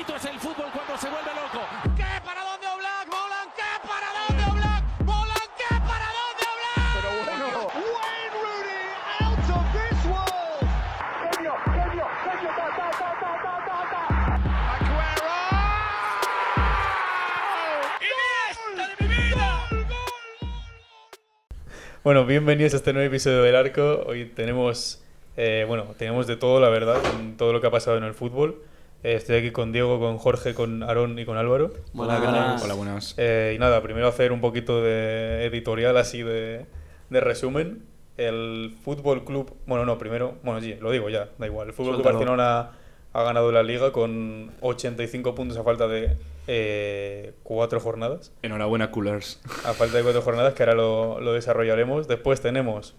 bonito es el fútbol cuando se vuelve loco. ¿Qué? ¿Para dónde Oblak? ¿Molan? ¿Qué? ¿Para dónde Oblak? ¿Molan? ¿Qué? ¿Para dónde Oblak? Pero bueno. Wayne Rooney out of this world. Genio, genio, genio, ta, ta, ta, ta, ta, ta, ta. ¡Aguero! ¡Iniesta de mi vida! Bueno, bienvenidos a este nuevo episodio del Arco. Hoy tenemos, eh, bueno, tenemos de todo, la verdad, en todo lo que ha pasado en el fútbol. Eh, estoy aquí con Diego, con Jorge, con Aarón y con Álvaro. Hola, ¿qué tal? Hola, buenas. Eh, y nada, primero hacer un poquito de editorial así de, de resumen. El Fútbol Club, bueno, no, primero, bueno, sí, lo digo ya, da igual. El Fútbol Club. Barcelona ha ganado la liga con 85 puntos a falta de eh, cuatro jornadas. Enhorabuena, Coolers. A falta de cuatro jornadas, que ahora lo, lo desarrollaremos. Después tenemos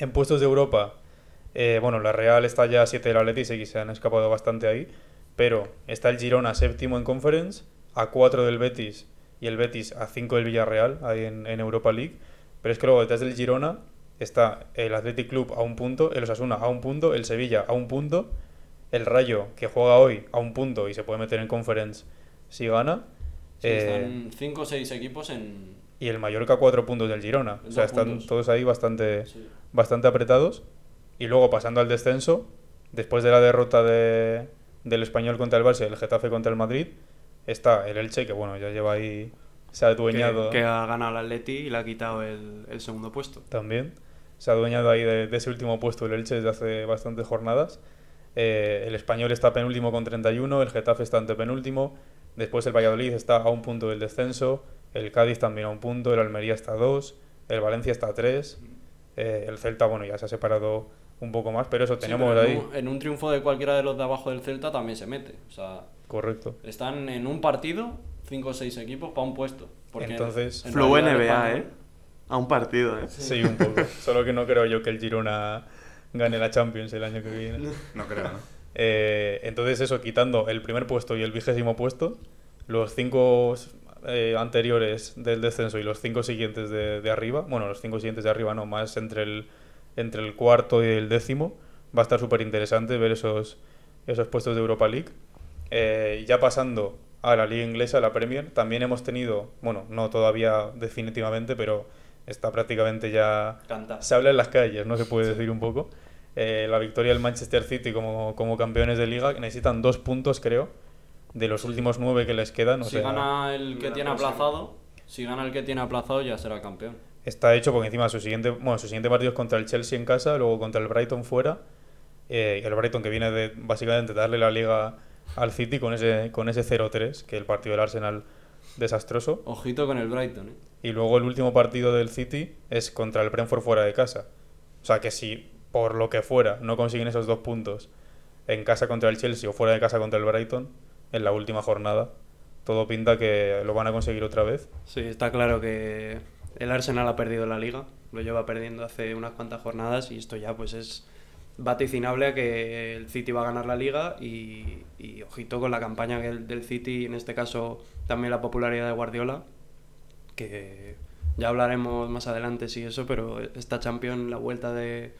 en puestos de Europa, eh, bueno, la Real está ya a 7 del Atleti, que se han escapado bastante ahí, pero está el Girona séptimo en Conference, a 4 del Betis y el Betis a 5 del Villarreal, ahí en, en Europa League. Pero es que luego detrás del Girona está el Athletic Club a un punto, el Osasuna a un punto, el Sevilla a un punto, el Rayo, que juega hoy, a un punto y se puede meter en Conference si gana. Sí, Eh, están 5 o 6 equipos en. y el Mallorca a cuatro puntos del Girona. O sea, están puntos. todos ahí bastante, Sí. bastante apretados. Y luego pasando al descenso, después de la derrota de, del Español contra el Barça y el Getafe contra el Madrid, está el Elche, que bueno, ya lleva ahí, se ha adueñado que, que ha ganado el Atleti y le ha quitado el, el segundo puesto. también. Se ha adueñado ahí de, de ese último puesto el Elche desde hace bastantes jornadas. Eh, el Español está penúltimo con 31, el Getafe está antepenúltimo. Después el Valladolid está a un punto del descenso, el Cádiz también a un punto, el Almería está a dos, el Valencia está a tres, eh, el Celta, bueno, ya se ha separado un poco más, pero eso Sí, tenemos en ahí. un- en un triunfo de cualquiera de los de abajo del Celta también se mete. O sea, Correcto. están en un partido 5 o 6 equipos para un puesto. Porque Entonces- en Flow NBA, ¿eh? A un partido, ¿eh? Sí, un poco. Solo que no creo yo que el Girona gane la Champions el año que viene. No creo, ¿no? Eh, entonces eso, quitando el primer puesto y el vigésimo puesto, los cinco eh, anteriores del descenso y los cinco siguientes de, de arriba, bueno, los cinco siguientes de arriba no, más entre el, entre el cuarto y el décimo, va a estar súper interesante ver esos, esos puestos de Europa League. Eh, ya pasando a la liga inglesa, la Premier, también hemos tenido, bueno, no todavía definitivamente, pero está prácticamente ya Canta. se habla en las calles, no se puede decir un poco. Eh, la victoria del Manchester City como, como campeones de liga, que necesitan dos puntos, creo, de los últimos nueve que les quedan. O Si sea, gana el que tiene aplazado, si gana el que tiene aplazado ya será campeón. Está hecho porque encima su siguiente, bueno, su siguiente partido es contra el Chelsea en casa, luego contra el Brighton fuera. eh, el Brighton que viene de básicamente darle la liga al City con ese, con ese 0-3, que el partido del Arsenal desastroso. Ojito con el Brighton, ¿eh? Y luego el último partido del City es contra el Brentford fuera de casa. O sea que si por lo que fuera no consiguen esos dos puntos en casa contra el Chelsea o fuera de casa contra el Brighton en la última jornada, todo pinta que lo van a conseguir otra vez. Sí, está claro que el Arsenal ha perdido la liga, lo lleva perdiendo hace unas cuantas jornadas y esto ya pues es vaticinable a que el City va a ganar la liga y, ojito con la campaña del, del City, en este caso también la popularidad de Guardiola, que ya hablaremos más adelante si eso, pero esta Champions, la vuelta de,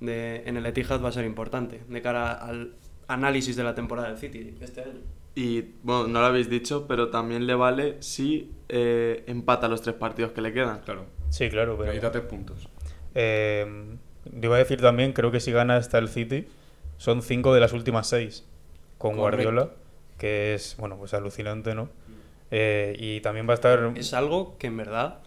de- en el Etihad va a ser importante de cara al análisis de la temporada del City este año. Y bueno, no lo habéis dicho, pero también le vale si eh, empata los tres partidos que le quedan. Claro. Sí, claro, pero... Necesita tres puntos. Eh, iba a decir también, creo que si gana hasta el City, son cinco de las últimas seis con Correcto. Guardiola, que es, bueno, pues alucinante, ¿no? Eh, y también va a estar... es algo que en verdad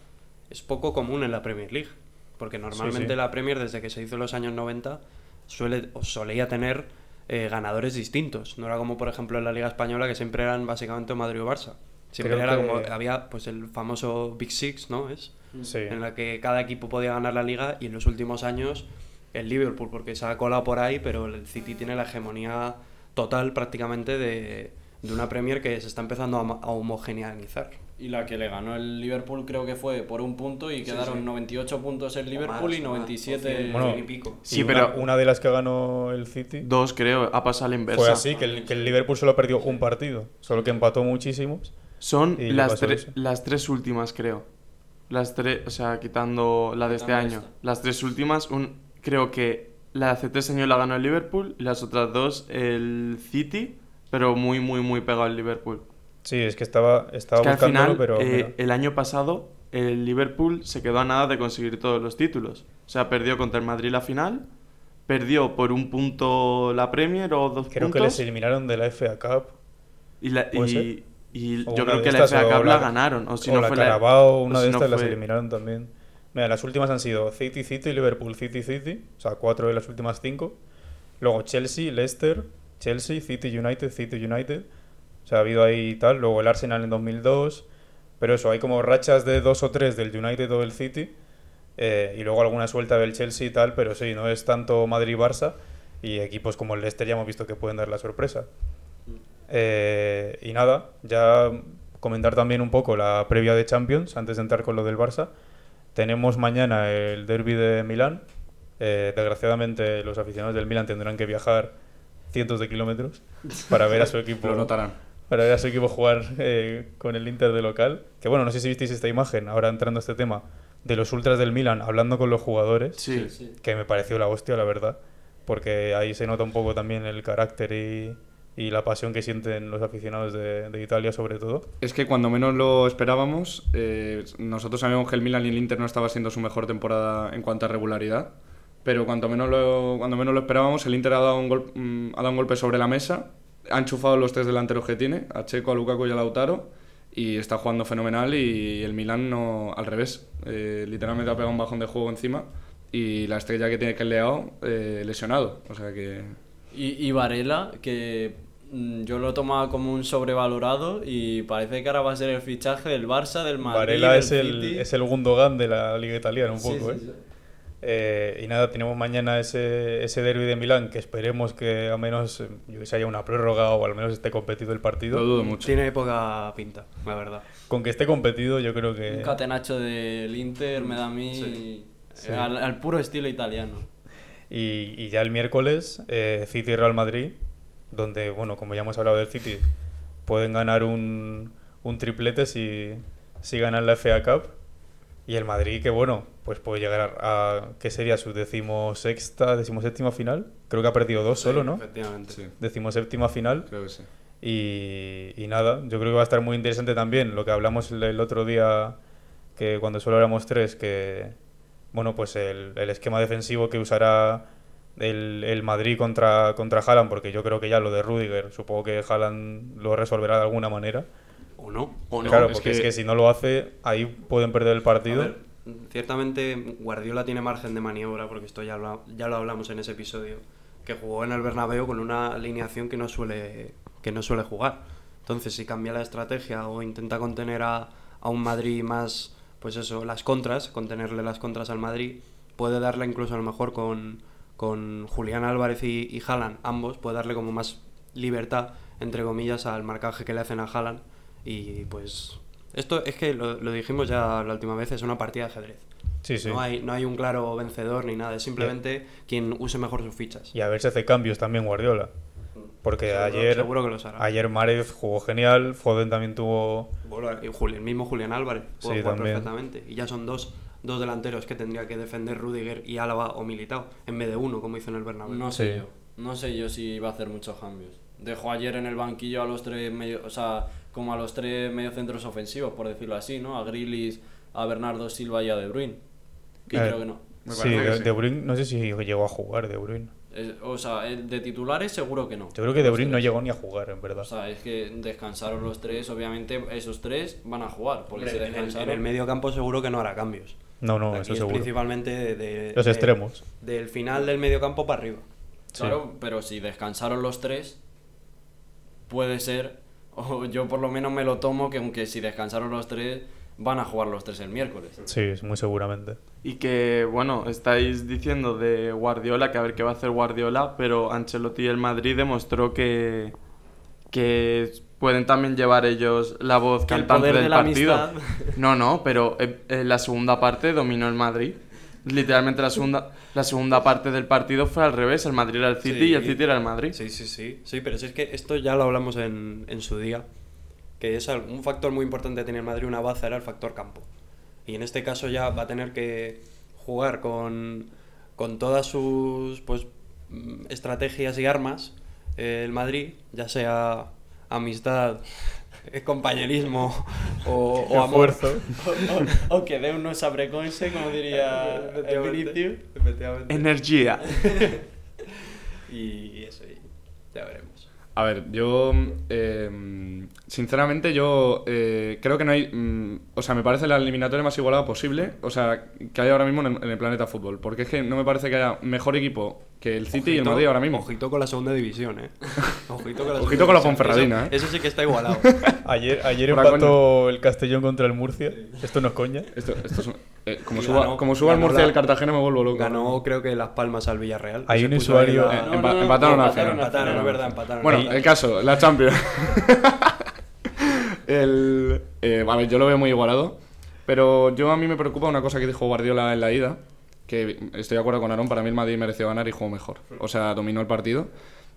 es poco común en la Premier League. Porque normalmente sí. la Premier, desde que se hizo en los años 90, suele, o solía tener eh, ganadores distintos. No era como, por ejemplo, en la Liga Española, que siempre eran básicamente Madrid o Barça. Siempre Creo era que- como, había pues el famoso Big Six, ¿no? Es, Sí. en la que cada equipo podía ganar la liga y en los últimos años el Liverpool, porque se ha colado por ahí, pero el City tiene la hegemonía total prácticamente de, de una Premier que se está empezando a, a homogeneizar. Y la que le ganó el Liverpool creo que fue por un punto y quedaron 98 puntos el Liverpool y 97 Bueno, y pico. Sí, y una- pero- una, de las que ganó el City Dos, creo, ha pasado la inversa. fue así, que el, que el Liverpool solo perdió un partido, solo que empató muchísimos. Son las, tre- eso. las tres últimas, creo. Las tres, o sea, quitando la de este año. esta. Las tres últimas, un, creo que la de hace tres años la ganó el Liverpool y las otras dos el City pero muy, muy, muy pegado al Liverpool. Sí, es que estaba, estaba Es que al buscándolo, final, pero... eh, el año pasado, el Liverpool se quedó a nada de conseguir todos los títulos. O sea, perdió contra el Madrid la final, perdió por un punto la Premier o dos Creo que puntos. les eliminaron de la FA Cup. y yo creo que la FA Cup la ganaron. O si o no la fue Carabao, una de estas las fue- eliminaron también. Mira, las últimas han sido City, City, Liverpool, City, City. O sea, cuatro de las últimas cinco. Luego Chelsea, Leicester, Chelsea, City, United, City, United. Sea, ha habido ahí tal. Luego el Arsenal en 2002. Pero eso, hay como rachas de dos o tres del United o del City. eh, y luego alguna suelta del Chelsea y tal. Pero sí, no es tanto Madrid-Barça. Y equipos como el Leicester ya hemos visto que pueden dar la sorpresa. Eh, y nada, ya comentar también un poco la previa de Champions antes de entrar con lo del Barça. Tenemos mañana el derby de Milán. Eh, desgraciadamente los aficionados del Milán tendrán que viajar cientos de kilómetros para ver a su equipo Lo notarán. Para ver a su equipo jugar eh, con el Inter de local. Que bueno, no sé si visteis esta imagen, ahora entrando a este tema, de los ultras del Milan hablando con los jugadores, Sí. Sí. que me pareció la hostia, la verdad. Porque ahí se nota un poco también el carácter y, y la pasión que sienten los aficionados de, de Italia, sobre todo. Es que cuando menos lo esperábamos, eh, nosotros sabíamos que el Milan y el Inter no estaba siendo su mejor temporada en cuanto a regularidad, pero cuando menos lo, cuando menos lo esperábamos, el Inter ha dado, un gol- mm, ha dado un golpe sobre la mesa, ha enchufado los tres delanteros que tiene, a Checo, a Lukaku y a Lautaro, y está jugando fenomenal y el Milan no, al revés, eh, literalmente ha pegado un bajón de juego encima y la estrella que tiene que es Leao eh, lesionado, o sea que... Y, y Varela, que mm, yo lo tomaba como un sobrevalorado y parece que ahora va a ser el fichaje del Barça, del Madrid. Varela del es el, City. es el Gundogan de la liga italiana, un Sí, poco, sí, ¿eh? sí. Eh, y nada, tenemos mañana ese, ese derby de Milán, que esperemos que al menos eh, yo que sé, haya una prórroga o al menos esté competido el partido. Lo dudo mucho. Tiene poca pinta, la verdad. Con que esté competido, yo creo que... Un catenacho del Inter me da a mí Sí. Al, al puro estilo italiano. Y, y ya el miércoles, eh, City y Real Madrid, donde, bueno, como ya hemos hablado del City, pueden ganar un, un triplete si, si ganan la FA Cup. Y el Madrid, que bueno, pues puede llegar a, ¿qué sería su decimosexta, decimoséptima final? Creo que ha perdido dos solo, ¿no? Efectivamente. Sí, Decimoséptima final. creo que sí. Y, y nada, yo creo que va a estar muy interesante también lo que hablamos el, el otro día, que cuando solo éramos tres, que bueno, pues el, el esquema defensivo que usará el, el Madrid contra, contra Haaland, porque yo creo que ya lo de Rudiger, supongo que Haaland lo resolverá de alguna manera. ¿O no? O no, claro, porque es que- que si no lo hace, ahí pueden perder el partido. ver, ciertamente Guardiola tiene margen de maniobra, porque esto ya lo, ya lo hablamos en ese episodio, que jugó en el Bernabéu con una alineación que no suele, que no suele jugar. Entonces, si cambia la estrategia o intenta contener a, a un Madrid más, pues eso, las contras, contenerle las contras al Madrid, puede darle incluso a lo mejor con, con Julián Álvarez y, y Haaland, ambos, puede darle como más libertad, entre comillas, al marcaje que le hacen a Haaland. Y pues esto es que lo, lo dijimos ya la última vez, es una partida de ajedrez. Sí, sí. No, hay, no hay un claro vencedor ni nada, es simplemente quien use mejor sus fichas. Y a ver si hace cambios también Guardiola. Porque Seguro- ayer, seguro que los hará. ayer Márez jugó genial, Foden también tuvo... Y Juli- el mismo Julián Álvarez puede Sí, jugar también. perfectamente. Y ya son dos, dos delanteros que tendría que defender Rudiger y Álava o Militao, en vez de uno, como hizo en el Bernabéu. No sé Sí. yo. No sé yo si va a hacer muchos cambios. Dejó ayer en el banquillo a los tres medio, o sea, como a los tres mediocentros ofensivos, por decirlo así, ¿no? A Grilis, a Bernardo Silva y a De Bruyne. Y Eh, creo que no. Me Sí, parece que de, sí. De Bruyne, no sé si llegó a jugar De Bruyne. Es- o sea, el de titulares seguro que no. Yo creo que De Bruyne no llegó ni a jugar, en verdad. O sea, es que descansaron los tres, obviamente esos tres van a jugar, porque Hombre, en, el, descansaron... en el medio campo seguro que no hará cambios. No, no, Aquí eso es seguro. principalmente de, de- Los de- extremos. Del final del medio campo para arriba. Claro, pero si descansaron los tres, puede ser, o yo por lo menos me lo tomo, que aunque si descansaron los tres, van a jugar los tres el miércoles. Sí, muy seguramente. Y que, bueno, estáis diciendo de Guardiola, que a ver qué va a hacer Guardiola, pero Ancelotti y el Madrid demostró que, que pueden también llevar ellos la voz Que el cantante poder del de la partido. amistad. No, no, pero eh, en la segunda parte dominó el Madrid. Literalmente la segunda, la segunda parte del partido fue al revés, el Madrid era el City Sí. y el City era el Madrid. Sí, sí, sí. Sí, pero si es que esto ya lo hablamos en, en su día. Que es un factor muy importante de tener Madrid una baza era el factor campo. Y en este caso ya va a tener que jugar con, con todas sus pues, mm, estrategias y armas eh, el Madrid, ya sea amistad, compañerismo o, o amor. Esfuerzo. O, o que unos sabreconse, como diría Vinicius. Energía. Y eso, y ya veremos. A ver, yo. eh, sinceramente, yo eh, creo que no hay. mm, o sea, me parece la eliminatoria más igualada posible. O sea, que hay ahora mismo en el, en el planeta fútbol. Porque es que no me parece que haya mejor equipo que el City y el Madrid ahora mismo. Ojito con la segunda división, ¿eh? Ojito con la, Ojito con la. Ponferradina, Eso, ¿eh? eso sí que está igualado. Ayer, ayer empató el Castellón contra el Murcia. Esto no es coña. Esto, esto es un- eh, como, suba, ganó- como suba el Murcia la- y el Cartagena me vuelvo loco. Ganó, creo que Las Palmas al Villarreal. Hay un usuario- la- Eh, No, empa- no, no, empataron no, empataron, final. Empataron, es verdad, empataron. Bueno, Ahí- el caso, la Champions. el, eh, yo lo veo muy igualado. Pero yo a mí me preocupa una cosa que dijo Guardiola en la ida. Que estoy de acuerdo con Aaron, para mí el Madrid mereció ganar y jugó mejor. O sea, dominó el partido.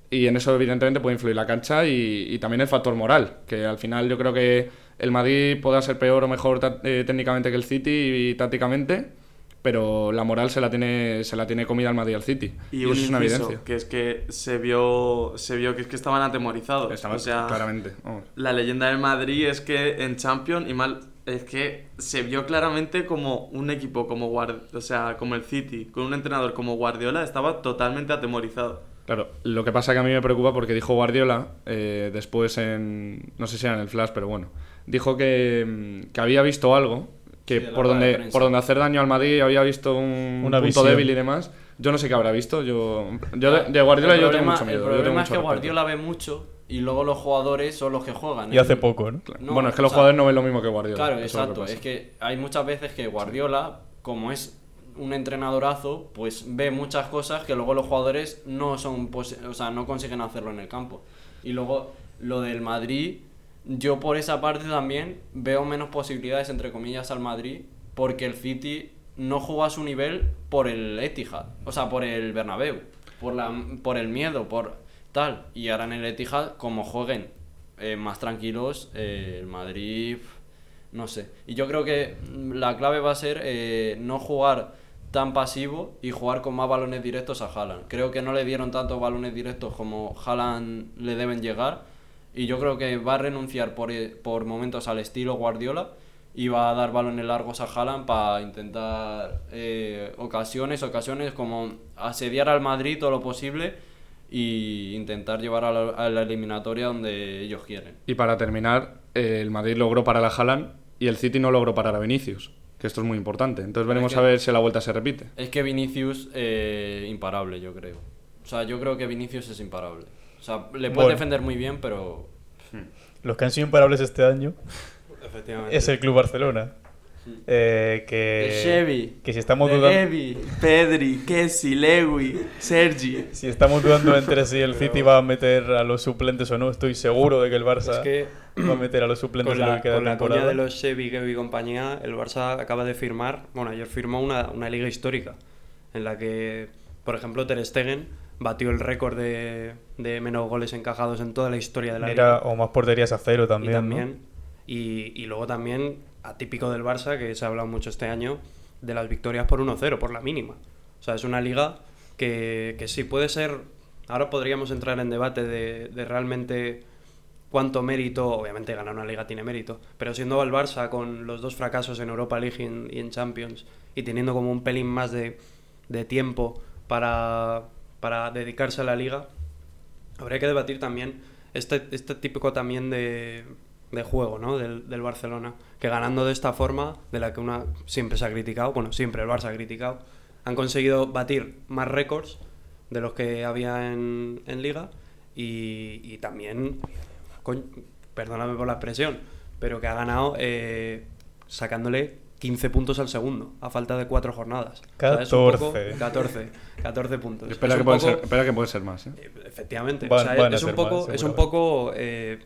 Y en eso, evidentemente, puede influir la cancha y, y también el factor moral. Que al final yo creo que el Madrid pueda ser peor o mejor eh, técnicamente que el City y tácticamente. Pero la moral se la tiene, se la tiene comida al Madrid al City. Y, eso es una evidencia. que es que se vio, se vio que es que estaban atemorizados. O sea, claramente. la leyenda del Madrid es que en Champions y mal es que se vio claramente como un equipo como Guard, o sea, como el City, con un entrenador como Guardiola estaba totalmente atemorizado. Claro, lo que pasa que a mí me preocupa porque dijo Guardiola, eh, después en, no sé si era en el Flash, pero bueno, dijo que, mm, que había visto algo, que Sí, por, donde, por donde hacer daño al Madrid había visto un Una punto visión. débil y demás. Yo no sé qué habrá visto, yo, yo de, de Guardiola el yo problema, tengo mucho miedo. El yo tengo problema es mucho que respeto. Guardiola ve mucho y luego los jugadores son los que juegan. Y hace poco, ¿no? No, bueno, es que los sea, jugadores no ven lo mismo que Guardiola. Claro, es exacto. Es que hay muchas veces que Guardiola, como es un entrenadorazo, pues ve muchas cosas que luego los jugadores no son, o sea, no consiguen hacerlo en el campo. Y luego lo del Madrid, yo por esa parte también veo menos posibilidades entre comillas al Madrid, porque el City no juega a su nivel por el Etihad, o sea, por el Bernabéu, por la, por el miedo, por tal. Y ahora en el Etihad, como jueguen eh, más tranquilos, eh, el Madrid no sé. Y yo creo que la clave va a ser eh, no jugar tan pasivo y jugar con más balones directos a Haaland. Creo que no le dieron tantos balones directos como Haaland le deben llegar. Y yo creo que va a renunciar por, eh, por momentos al estilo Guardiola y va a dar balones largos a Haaland para intentar eh, ocasiones, ocasiones como asediar al Madrid todo lo posible y intentar llevar a la, a la eliminatoria donde ellos quieren. Y para terminar, eh, el Madrid logró parar a Haaland y el City no logró parar a Vinicius, que esto es muy importante. Entonces veremos que- a ver si la vuelta se repite. Es que Vinicius, eh, imparable, yo creo. O sea, yo creo que Vinicius es imparable. O sea, le puede Bueno. defender muy bien, pero. Los que han sido imparables este año Efectivamente. es el Club Barcelona. Eh, que, De Xevi, que si estamos de dudando Gavi, Pedri, Kessi, Lewy, Sergi. si estamos dudando entre si el City va a meter a los suplentes o no, estoy seguro de que el Barça Es que va a meter a los suplentes con la, que queda con de la coña de los Chevy, Gavi y compañía, el Barça acaba de firmar, bueno, ayer firmó una, una liga histórica en la que, por ejemplo, Ter Stegen batió el récord de, de menos goles encajados en toda la historia de la Era, liga. o más porterías a cero y también. y, y luego también atípico del Barça que se ha hablado mucho este año de las victorias por 1-0 por la mínima o sea es una liga que, que sí puede ser ahora podríamos entrar en debate de, de realmente cuánto mérito obviamente ganar una liga tiene mérito pero siendo el Barça con los dos fracasos en Europa League y en, y en Champions y teniendo como un pelín más de, de tiempo para, para dedicarse a la liga habría que debatir también este, este típico también de, de juego ¿no? del, del Barcelona, que ganando de esta forma, de la que una siempre se ha criticado, bueno, siempre el Barça ha criticado, han conseguido batir más récords de los que había en, en Liga y, y también, coñ- perdóname por la expresión, pero que ha ganado eh, sacándole 15 puntos al segundo, a falta de cuatro jornadas. es un poco- 14. 14, 14 puntos. Espera Es que, un puede poco- ser, espera que puede ser más. ¿eh? eh, Efectivamente. Van- o sea, es, un poco, más, es un seguramente. poco eh,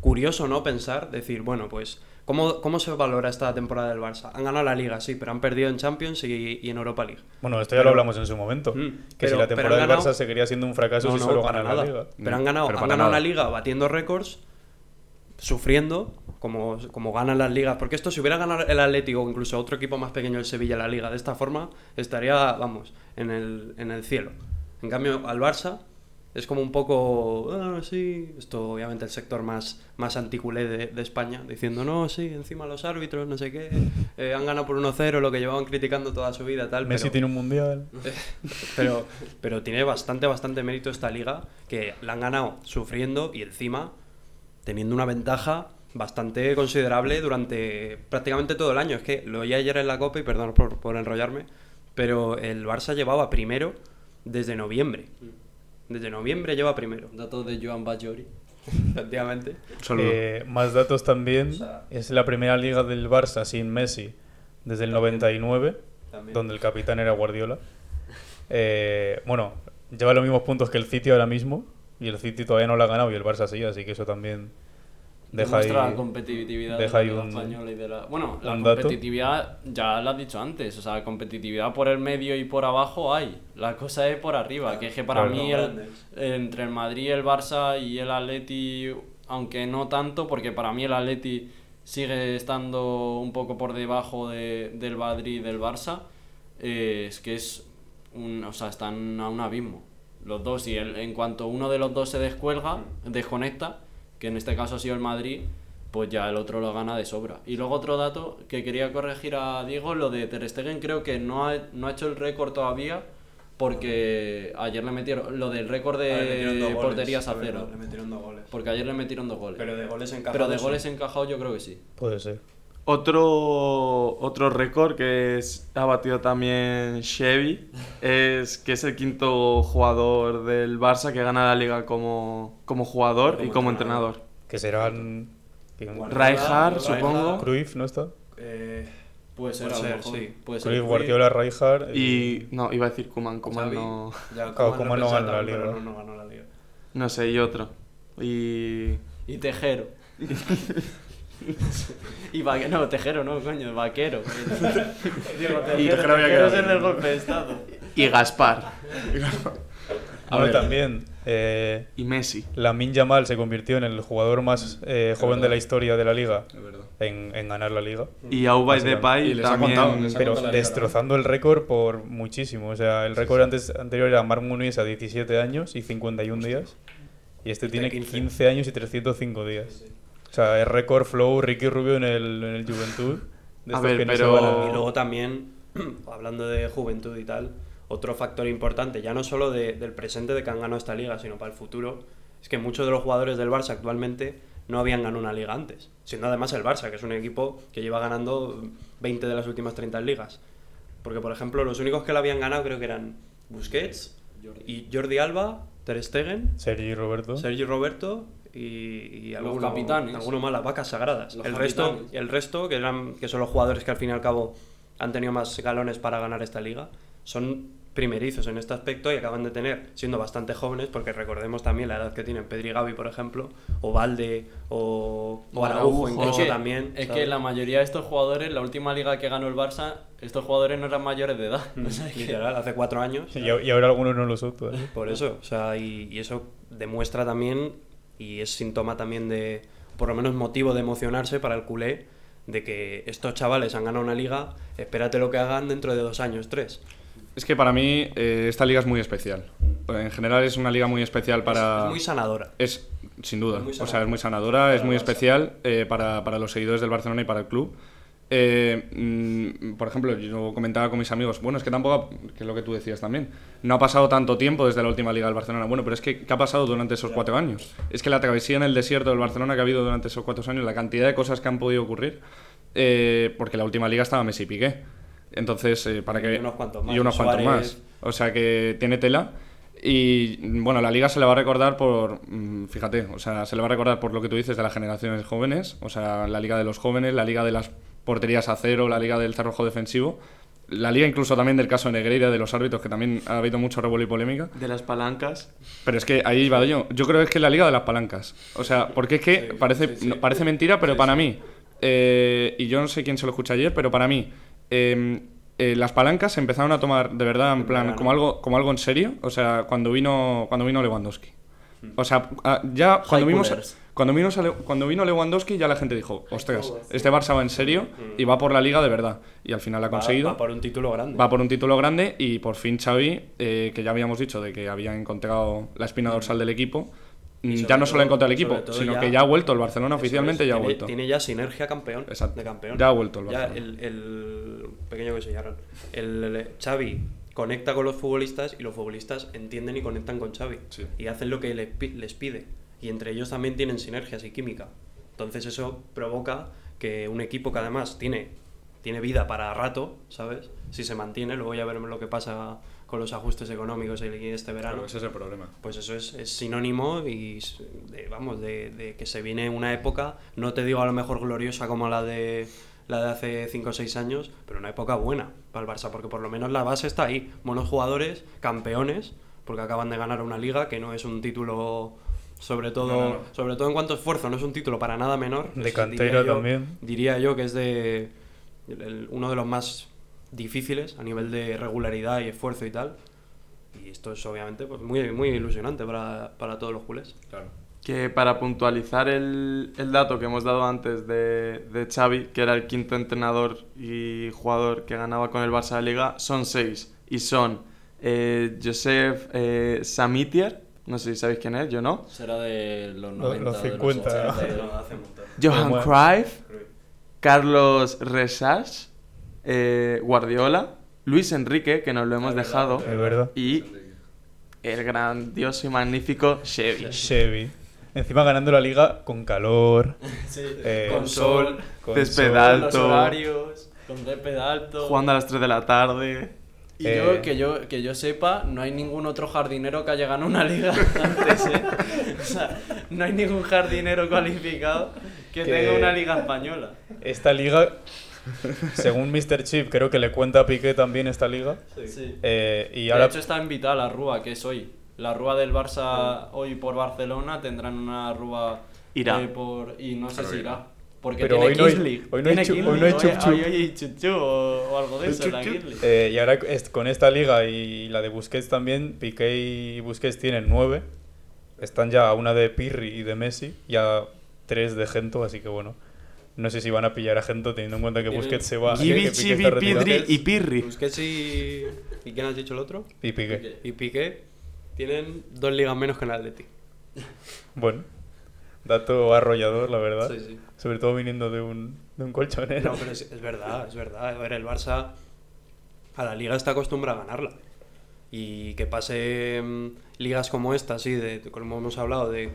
curioso, ¿no? Pensar, decir, bueno, pues, ¿cómo, ¿cómo se valora esta temporada del Barça? Han ganado la Liga, sí, pero han perdido en Champions y, y en Europa League. Bueno, esto ya Pero- lo hablamos en su momento. Mm, que pero- si la temporada del ganado- Barça seguiría siendo un fracaso No, si no, solo para gana la nada. Liga. Pero han ganado, Pero han ganado nada. la Liga batiendo récords, sufriendo, como, como ganan las ligas. Porque esto, si hubiera ganado el Atlético o incluso otro equipo más pequeño, el Sevilla, la Liga, de esta forma, estaría, vamos, en el, en el cielo. En cambio, al Barça es como un poco, ah, sí, esto obviamente el sector más, más anticulé de, de España, diciendo, no, sí, encima los árbitros, no sé qué, eh, han ganado por 1-0, lo que llevaban criticando toda su vida, tal. Messi pero- tiene un mundial. pero, pero tiene bastante, bastante mérito esta liga, que la han ganado sufriendo y encima teniendo una ventaja bastante considerable durante prácticamente todo el año. Es que lo oí ayer en la Copa y perdón por, por enrollarme, pero el Barça llevaba primero desde noviembre. Desde noviembre lleva primero, Datos de Joan Bajori. efectivamente. Solo- Eh, más datos también. Es la primera liga del Barça sin Messi desde el 99, También. donde el capitán era Guardiola. Eh, bueno, lleva los mismos puntos que el City ahora mismo. Y el City todavía no lo ha ganado y el Barça sí, así que eso también deja ahí, la competitividad deja de ahí la un- española y de la... Bueno, la dato. competitividad ya lo has dicho antes, o sea, competitividad por el medio y por abajo hay. La cosa es por arriba, que es que para Claro. mí el- entre el Madrid, el Barça y el Atleti, aunque no tanto, porque para mí el Atleti sigue estando un poco por debajo de- del Madrid y del Barça, eh, es que es un, o sea, están a un abismo. Los dos, y el- en cuanto uno de los dos se descuelga, desconecta, que en este caso ha sido el Madrid, pues ya el otro lo gana de sobra. Y luego otro dato que quería corregir a Diego, lo de Ter Stegen creo que no ha, no ha hecho el récord todavía porque ayer le metieron lo del récord Ah, de goles, porterías a cero. Le metieron dos goles. Porque ayer le metieron dos goles. Pero de goles encajados. Pero de sí. goles encajados yo creo que sí. Puede ser. Otro, otro récord que es- ha batido también Chevy es que es el quinto jugador del Barça que gana la liga como, como jugador y como entrenador. Que serán. Rijkaard, supongo. Cruyff, ¿no está? Eh, Puede ser, Puede a lo ser, mejor. sí. Puede ser. Cruyff, Guardiola, Rijkaard. Y no, iba a decir Kuman, Kuman no, ya, Claro, Koeman Koeman no pensaba ganó la también, pero liga. No, no ganó la liga. no sé, y otro. Y Y Tejero. y vaquero, no, Tejero no, coño, vaquero. Diego, Tejero, Tejero había Tejero quedado es el golpe de estado. y Gaspar Bueno, ver. también. Eh, y Messi. Lamin Yamal se convirtió en el jugador más eh, joven de la historia de la liga en, en ganar la liga. Y Básicamente. Depay Y les ha también. contado, Pero destrozando el récord por muchísimo. O sea, el récord antes anterior era Marc Muniz a 17 años y 51 días. Y este tiene 15. 15 años y 305 días. O sea, es récord flow Ricky Rubio en el, en el Juventud. de A ver, pero- a- Y luego también, hablando de juventud y tal, otro factor importante, ya no solo de- del presente de que han ganado esta liga, sino para el futuro, es que muchos de los jugadores del Barça actualmente no habían ganado una liga antes. Siendo además el Barça, que es un equipo que lleva ganando 20 de las últimas 30 ligas. Porque, por ejemplo, los únicos que la habían ganado creo que eran Busquets y Jordi Alba, Ter Stegen, Sergi Roberto. Sergi Roberto y, y Los alguno, capitanes. alguno más, las vacas sagradas. Los el resto, el resto que, eran, que son los jugadores que al fin y al cabo han tenido más galones para ganar esta liga, son primerizos en este aspecto y acaban de tener, siendo bastante jóvenes, porque recordemos también la edad que tienen Pedri y Gavi, por ejemplo, o Valde, o, o Araujo, Araujo. incluso Es que- también. Es ¿sabes? que la mayoría de estos jugadores, la última liga que ganó el Barça, estos jugadores no eran mayores de edad. O sea, que- Literal, hace cuatro años. Y, y ahora algunos no lo son todavía. Por eso, o sea, y, y eso demuestra también, y es síntoma también de, por lo menos motivo de emocionarse para el culé, de que estos chavales han ganado una liga, espérate lo que hagan dentro de dos años, tres. Es que para mí eh, esta liga es muy especial. En general es una liga muy especial para... Es muy sanadora. Es, sin duda. Es o sea, es muy sanadora, es muy especial eh, para, para los seguidores del Barcelona y para el club. Eh, mm, por ejemplo, yo comentaba con mis amigos, bueno, es que tampoco, ha- que es lo que tú decías también, no ha pasado tanto tiempo desde la última liga del Barcelona. Bueno, pero es que, ¿qué ha pasado durante esos cuatro años? Es que la travesía en el desierto del Barcelona que ha habido durante esos cuatro años, la cantidad de cosas que han podido ocurrir, eh, porque la última liga estaba Messi y Piqué. Entonces, eh, para que... Y unos cuantos más, y unos cuantos más. O sea que tiene tela. Y bueno, la liga se le va a recordar por, mm, fíjate, o sea, se le va a recordar por lo que tú dices de las generaciones jóvenes, o sea, la liga de los jóvenes, la liga de las porterías a cero, la liga del cerrojo defensivo, la liga incluso también del caso de Negreira, de los árbitros, que también ha habido mucho revuelo y polémica. De las palancas. Pero es que ahí va yo. Yo creo que es que la liga de las palancas. O sea, porque es que parece, parece mentira, pero para mí, eh, y yo no sé quién se lo escucha ayer, pero para mí, eh, eh, las palancas se empezaron a tomar de verdad en plan como algo, como algo en serio. O sea, cuando vino, cuando vino Lewandowski. O sea, a- ya cuando vimos, coolers. Cuando vino, cuando vino Lewandowski ya la gente dijo, ostras, este Barça va en serio y va por la liga de verdad. Y al final ha Va- conseguido. Va, por un título grande. Va por un título grande y por fin Xavi, eh, que ya habíamos dicho de que había encontrado la espina dorsal del equipo, ya no solo ha encontrado el equipo, sino ya- que ya ha vuelto el Barcelona oficialmente, es, ya ha tiene, vuelto. Tiene ya sinergia campeón. Exacto. De campeón. Ya ha vuelto el Ya Barcelona. el, el pequeño que se llaman. El, el- Xavi conecta con los futbolistas y los futbolistas entienden y conectan con Xavi. Sí. Y hacen lo que les pide. Y entre ellos también tienen sinergias y química. Entonces eso provoca que un equipo que además tiene, tiene vida para rato, ¿sabes? Si se mantiene, luego ya veremos lo que pasa con los ajustes económicos este verano Claro, ese es el problema. pues eso es, es sinónimo y de, vamos de, de que se viene una época no te digo a lo mejor gloriosa como la de la de hace 5 o 6 años pero una época buena para el Barça porque por lo menos la base está ahí buenos jugadores campeones porque acaban de ganar una liga que no es un título sobre todo No, no, no. sobre todo en cuanto a esfuerzo no es un título para nada menor De cantera diría yo- también. diría yo que es de el- uno de los más difíciles a nivel de regularidad y esfuerzo y tal y esto es obviamente pues, muy, muy ilusionante para, para todos los culés. Claro. Que para puntualizar el, el dato que hemos dado antes de, de Xavi, que era el quinto entrenador y jugador que ganaba con el Barça de Liga, son seis. Y son eh, Josef eh, Samitier, no sé si sabéis quién es, yo no. Será de los Los- 90. los de 50, 80, de ¿no? los- Johan Bueno. Cruyff, Carlos Resach, eh, Guardiola, Luis Enrique, que nos lo hemos dejado, Es verdad. y el grandioso y magnífico Chevy. Chevy. Encima ganando la liga con calor. eh, Con sol, con césped sol. alto. los horarios, con césped alto. Jugando a las 3 de la tarde. Y Eh. yo, que yo, que yo sepa, no hay ningún otro jardinero que haya ganado una liga antes, ¿eh? O sea, no hay ningún jardinero cualificado que, Que- tenga una liga española. Esta liga, según Mr. Chip, creo que le cuenta a Piqué también esta liga. Sí. Eh, y De ahora hecho está invitada la Rúa, que es hoy. La Rúa del Barça hoy por Barcelona tendrán una Rúa Irá. eh, por... y no sé si irá. Porque Pero tiene hoy no hay- hoy no hay hoy no hay chup chup. hoy hay chup chup o, o algo de eso la. Eh, y ahora es- con esta liga y la de Busquets también, Piqué y Busquets tienen nueve. Están ya a una de Pirri y de Messi, y a tres de Gento, así que bueno. No sé si van a pillar a Gento teniendo en cuenta que Busquets se va. que Gibi, Chibi, está retirado. Pidri y Pirri. Busquets y... ¿Y quién has dicho el otro? Y Piqué. Y Piqué tienen dos ligas menos que el Atleti. Bueno, dato arrollador, la verdad. Sí, sí. Sobre todo viniendo de un, de un colchonero. No, pero es, es verdad, es verdad. A ver, el Barça a la liga está acostumbrado a ganarla. Y que pase mm, ligas como esta, así, de, como hemos hablado, de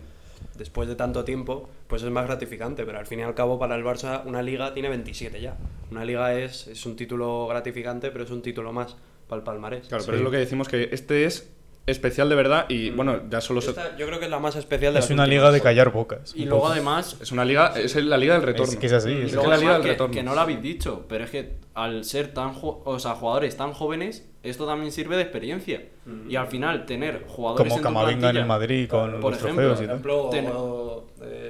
después de tanto tiempo, pues es más gratificante. Pero al fin y al cabo, para el Barça, una liga tiene 27 ya. Una liga es, es un título gratificante, pero es un título más para el palmarés. Claro, Sí. pero es lo que decimos que este es especial de verdad y bueno, ya solo se- yo creo que es la más especial de Es las una últimas. liga de callar bocas. Y luego poco. además... es una liga, es la liga del retorno. Es que es así, es luego la liga del que, retorno. que no lo habéis dicho, pero es que al ser tan o sea, jugadores tan jóvenes, esto también sirve de experiencia. Y al final tener jugadores Como en Camavinga en el Madrid con por los ejemplo, trofeos y Por tal. ejemplo, Ten- o, eh,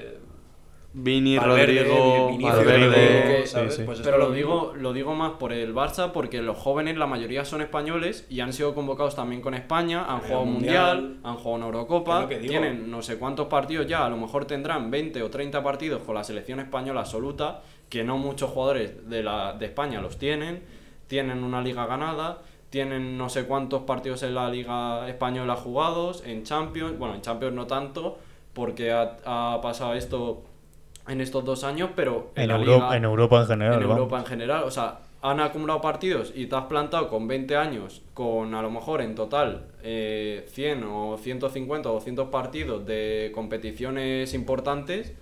Vini, Valverde, Rodrigo, Vinicius, Valverde. Rodrigo, sí, ¿sabes? sí. Pues Pero esto lo digo, lo digo más por el Barça porque los jóvenes, la mayoría son españoles y han sido convocados también con España, han jugado Mundial. Mundial, han jugado Es Eurocopa, tienen no sé cuántos partidos ya, a lo mejor tendrán 20 o 30 partidos con la selección española absoluta, que no muchos jugadores de, la, de España los tienen, tienen una liga ganada, tienen no sé cuántos partidos en la liga española jugados, en Champions, bueno, en Champions no tanto, porque ha, ha pasado esto en estos dos años, pero En, Europa, liga- en Europa en general. en. Europa en general. O sea, han acumulado partidos y te has plantado con 20 años, con a lo mejor en total eh, 100 o 150 o 200 partidos de competiciones importantes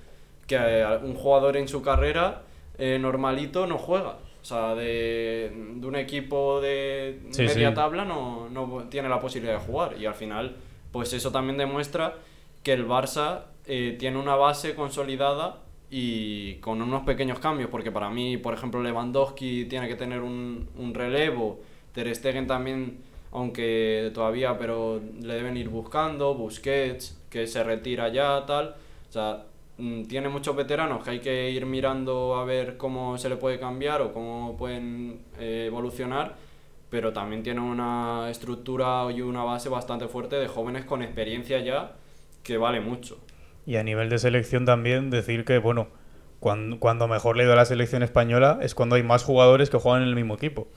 que eh, un jugador en su carrera eh, normalito no juega. O sea, de, de un equipo de Sí, media sí. tabla no, no tiene la posibilidad de jugar. Y al final, pues eso también demuestra que el Barça eh, tiene una base consolidada y con unos pequeños cambios, porque para mí, por ejemplo, Lewandowski tiene que tener un, un relevo, Ter Stegen también, aunque todavía, pero le deben ir buscando, Busquets, que se retira ya, tal, o sea, mm, tiene muchos veteranos que hay que ir mirando a ver cómo se le puede cambiar o cómo pueden eh, evolucionar, pero también tiene una estructura y una base bastante fuerte de jóvenes con experiencia ya que vale mucho. Y a nivel de selección también decir que, bueno, cuando, cuando mejor le da la selección española es cuando hay más jugadores que juegan en el mismo equipo.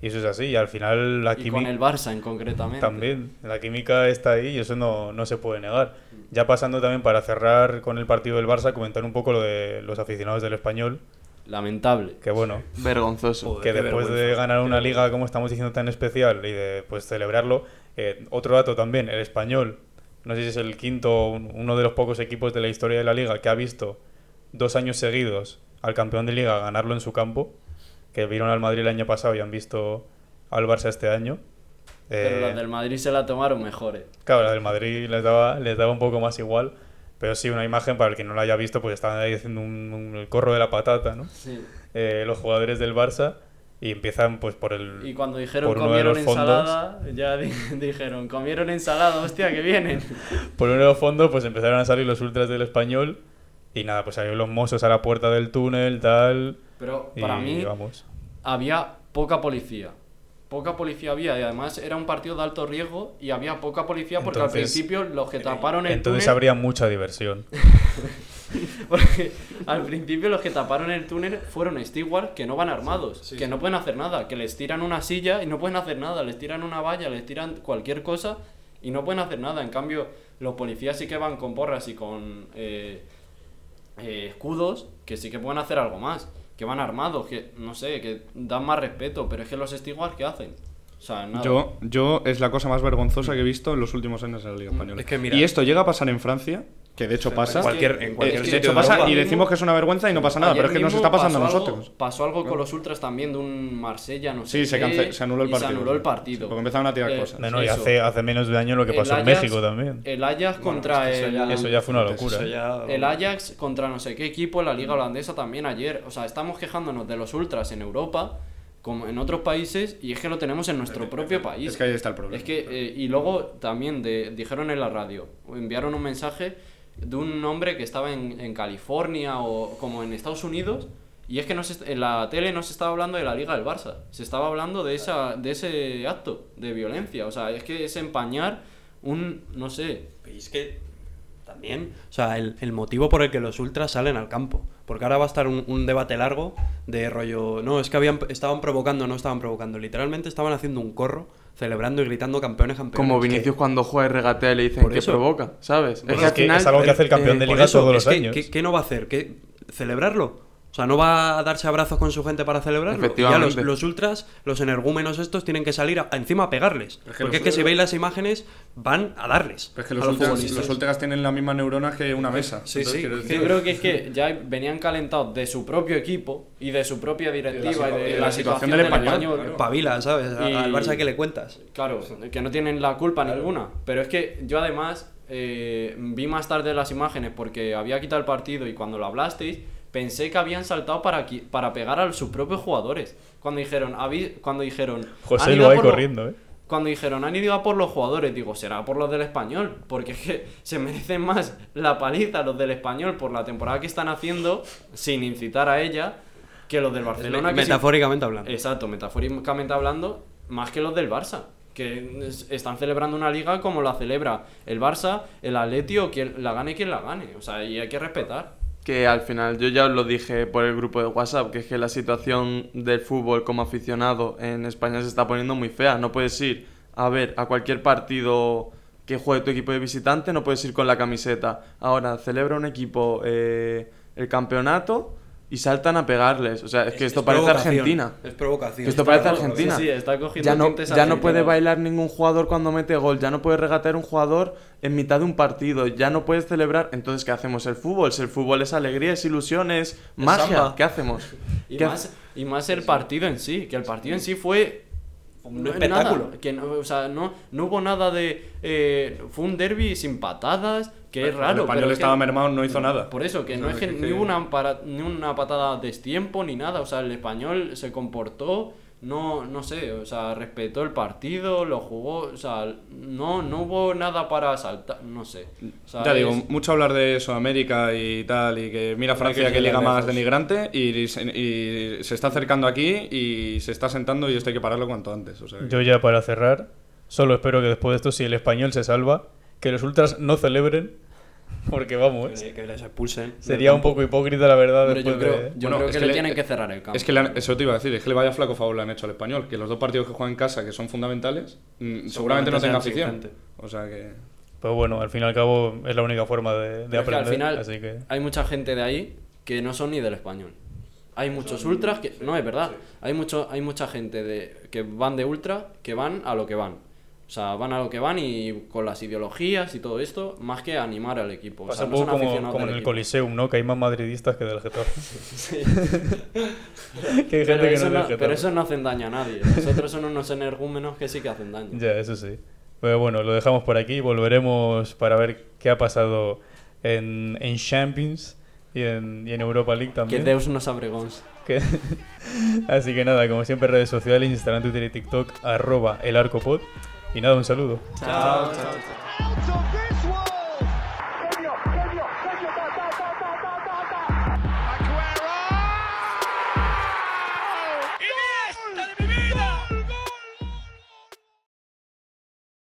Y eso es así, y al final la Y con química... el Barça en concretamente. También, la química está ahí y eso no, no se puede negar. Ya pasando también para cerrar con el partido del Barça, comentar un poco lo de los aficionados del español, Lamentable. que bueno, Vergonzoso. Joder, que después de ganar una liga como estamos diciendo tan especial y de pues celebrarlo, eh, otro dato también, el español, no sé si es el quinto, un- uno de los pocos equipos de la historia de la liga que ha visto dos años seguidos al campeón de liga ganarlo en su campo, que vieron al Madrid el año pasado y han visto al Barça este año. Pero Eh, las del Madrid se la tomaron mejores. Claro, la del Madrid les daba, les daba un poco más igual. Pero sí, una imagen para el que no la haya visto, pues estaban ahí haciendo un, un- el corro de la patata, ¿no? Sí. Eh, los jugadores del Barça y empiezan pues por el... Y cuando dijeron comieron los fondos. ensalada, ya di- dijeron comieron ensalada, hostia, que vienen. Por uno de los fondos pues empezaron a salir los ultras del español y nada, pues salieron los mozos a la puerta del túnel, tal... Pero Y para mí vamos. había poca policía. Poca policía había y además era un partido de alto riesgo y había poca policía porque al Entonces- principio los que taparon el Entonces túnel habría mucha diversión. Porque al principio los que taparon el túnel fueron stewards que no van armados, que no pueden hacer nada, que les tiran una silla y no pueden hacer nada, les tiran una valla, les tiran cualquier cosa y no pueden hacer nada. En cambio, los policías sí que van con porras y con eh, eh, escudos, que sí que pueden hacer algo más, que van armados, que no sé, que dan más respeto, pero es que los stewards, ¿qué hacen? O sea, nada. Yo, yo es la cosa más vergonzosa que he visto en los últimos años en la Liga Española. Es que mira- y esto llega a pasar en Francia, que de hecho pasa. En cualquier, en cualquier sitio de hecho pasa y decimos que es una vergüenza y no pasa nada, pero es que nos está pasando a algo- nosotros. pasó algo con los ultras también de un Marsella, no sé. Sí, se, qué, cance- se anuló el partido. Se anuló el Sí, partido. porque empezaron a tirar Eh, cosas. No, no, y hace, hace menos de un año lo que El pasó en México también. El Ajax contra es que eso el. ya- Eso ya fue una locura. Eso ¿eh? ya- El Ajax contra no sé qué equipo en la liga holandesa también ayer. O sea, estamos quejándonos de los ultras en Europa, como en otros países, y es que lo tenemos en nuestro propio país. Es que ahí está el problema. Es que, eh, y luego también de- dijeron en la radio, o enviaron un mensaje de un hombre que estaba en, en California o como en Estados Unidos, y es que no se en la tele no se estaba hablando de la Liga del Barça, se estaba hablando de, esa, de ese acto de violencia. O sea, es que es empañar un, no sé, Y es que también, o sea, el, el motivo por el que los ultras salen al campo. Porque ahora va a estar un, un debate largo de rollo. No, es que habían, estaban provocando, no estaban provocando. Literalmente estaban haciendo un corro, celebrando y gritando campeones, campeones. Como Que- Vinicius cuando juega y regatea le dicen que provoca, ¿sabes? Bueno, que es que es algo que hace el campeón de por liga eso, todos los que- años. ¿qué, qué no va a hacer? ¿Qué, ¿Celebrarlo? O sea, no va a darse abrazos con su gente para celebrarlo. Y ya los, Efectivamente. los ultras, los energúmenos estos, tienen que salir a- encima a pegarles. Es que Porque es que si veis las imágenes, van a darles. Pero es que a los, ultras, futbolistas. los ultras tienen la misma neurona que una mesa. Sí, sí. decir- Yo creo que es que ya venían calentados de su propio equipo y de su propia directiva y de, la, situación, del español. Pavila, ¿sabes? Y- Al Barça que le cuentas. Claro, que no tienen la culpa ninguna. Pero es que yo además eh, vi más tarde las imágenes porque había quitado el partido y cuando lo hablasteis pensé que habían saltado para, qui- para pegar a sus propios jugadores. Cuando dijeron, habí- cuando dijeron... José "Han ido lo va corriendo, ¿eh? Cuando dijeron, han ido a por los jugadores, digo, será por los del español, porque es que se merecen más la paliza los del español por la temporada que están haciendo, sin incitar a ella, que los del Barcelona. que sí- Metafóricamente hablando. Exacto, metafóricamente hablando, más que los del Barça. Que es- están celebrando una liga como la celebra el Barça, el Atleti o quien la gane quien la gane. O sea, y hay que respetar. Que al final, yo ya os lo dije por el grupo de WhatsApp, que es que la situación del fútbol como aficionado en España se está poniendo muy fea. No puedes ir a ver a cualquier partido que juegue tu equipo de visitante, no puedes ir con la camiseta. Ahora, celebra un equipo eh, el campeonato y saltan a pegarles. O sea, es que esto parece Argentina. Es provocación. Que esto parece Argentina. Sí, sí, está cogiendo Ya no, ya no puede bailar ningún jugador cuando mete gol, ya no puede regatear un jugador en mitad de un partido, ya no puedes celebrar. Entonces, ¿qué hacemos? El fútbol, si el fútbol es alegría, es ilusión, es magia. ¿Qué hacemos? Y ¿Qué más, y más el partido en sí, que el partido en sí fue Un no- espectáculo. nada, que no, o sea, no, no hubo nada de... eh, fue un derby sin patadas, que es raro. El español pero es que- estaba mermado, no hizo nada. Por eso, que no es que que- ni hubo una, para- ni una patada de destiempo ni nada. O sea, el español se comportó, no, no sé, o sea, respetó el partido, lo jugó, o sea, no, no hubo nada para saltar, no sé. O sea, Ya digo, mucho hablar de Sudamérica y tal, y que mira Francia que que liga más denigrante y, se- y se está acercando aquí y se está sentando y esto hay que pararlo cuanto antes. O sea, que- Yo ya para cerrar, solo espero que después de esto, si el español se salva, que los ultras no celebren Porque vamos, Que, que les expulsen. sería un poco hipócrita la verdad. Hombre, yo creo, de- yo Bueno, creo es que, que le, le- tienen que cerrar el campo. Es que le han- eso te iba a decir, es que le vaya flaco favor le han hecho al español, que los dos partidos que juegan en casa, que son fundamentales, mm, seguramente no sea tenga sin afición. O sea que... Pero bueno, al fin y al cabo es la única forma de, de Pero es que aprender. al final así que... hay mucha gente de ahí que no son ni del español. Hay muchos ultras que... No, es verdad. Hay, mucho, hay mucha gente de, que van de ultra que van a lo que van. O sea, van a lo que van y con las ideologías y todo esto, más que animar al equipo. O Pasa sea, un no poco como, aficionados como en el equipo. Coliseum, ¿no? Que hay más madridistas que del Getafe. que hay Pero, gente que eso no no, pero eso no hacen daño a nadie. Nosotros son unos energúmenos que sí que hacen daño. Ya, eso sí. Pero bueno, lo dejamos por aquí. Volveremos para ver qué ha pasado en, en Champions y en, y en Europa League Que también. Deus nos abregons. Que- Así que nada, como siempre, redes sociales, Instagram, Twitter y TikTok, arroba el arcopod. Y nada, un saludo. chao. chao. chao.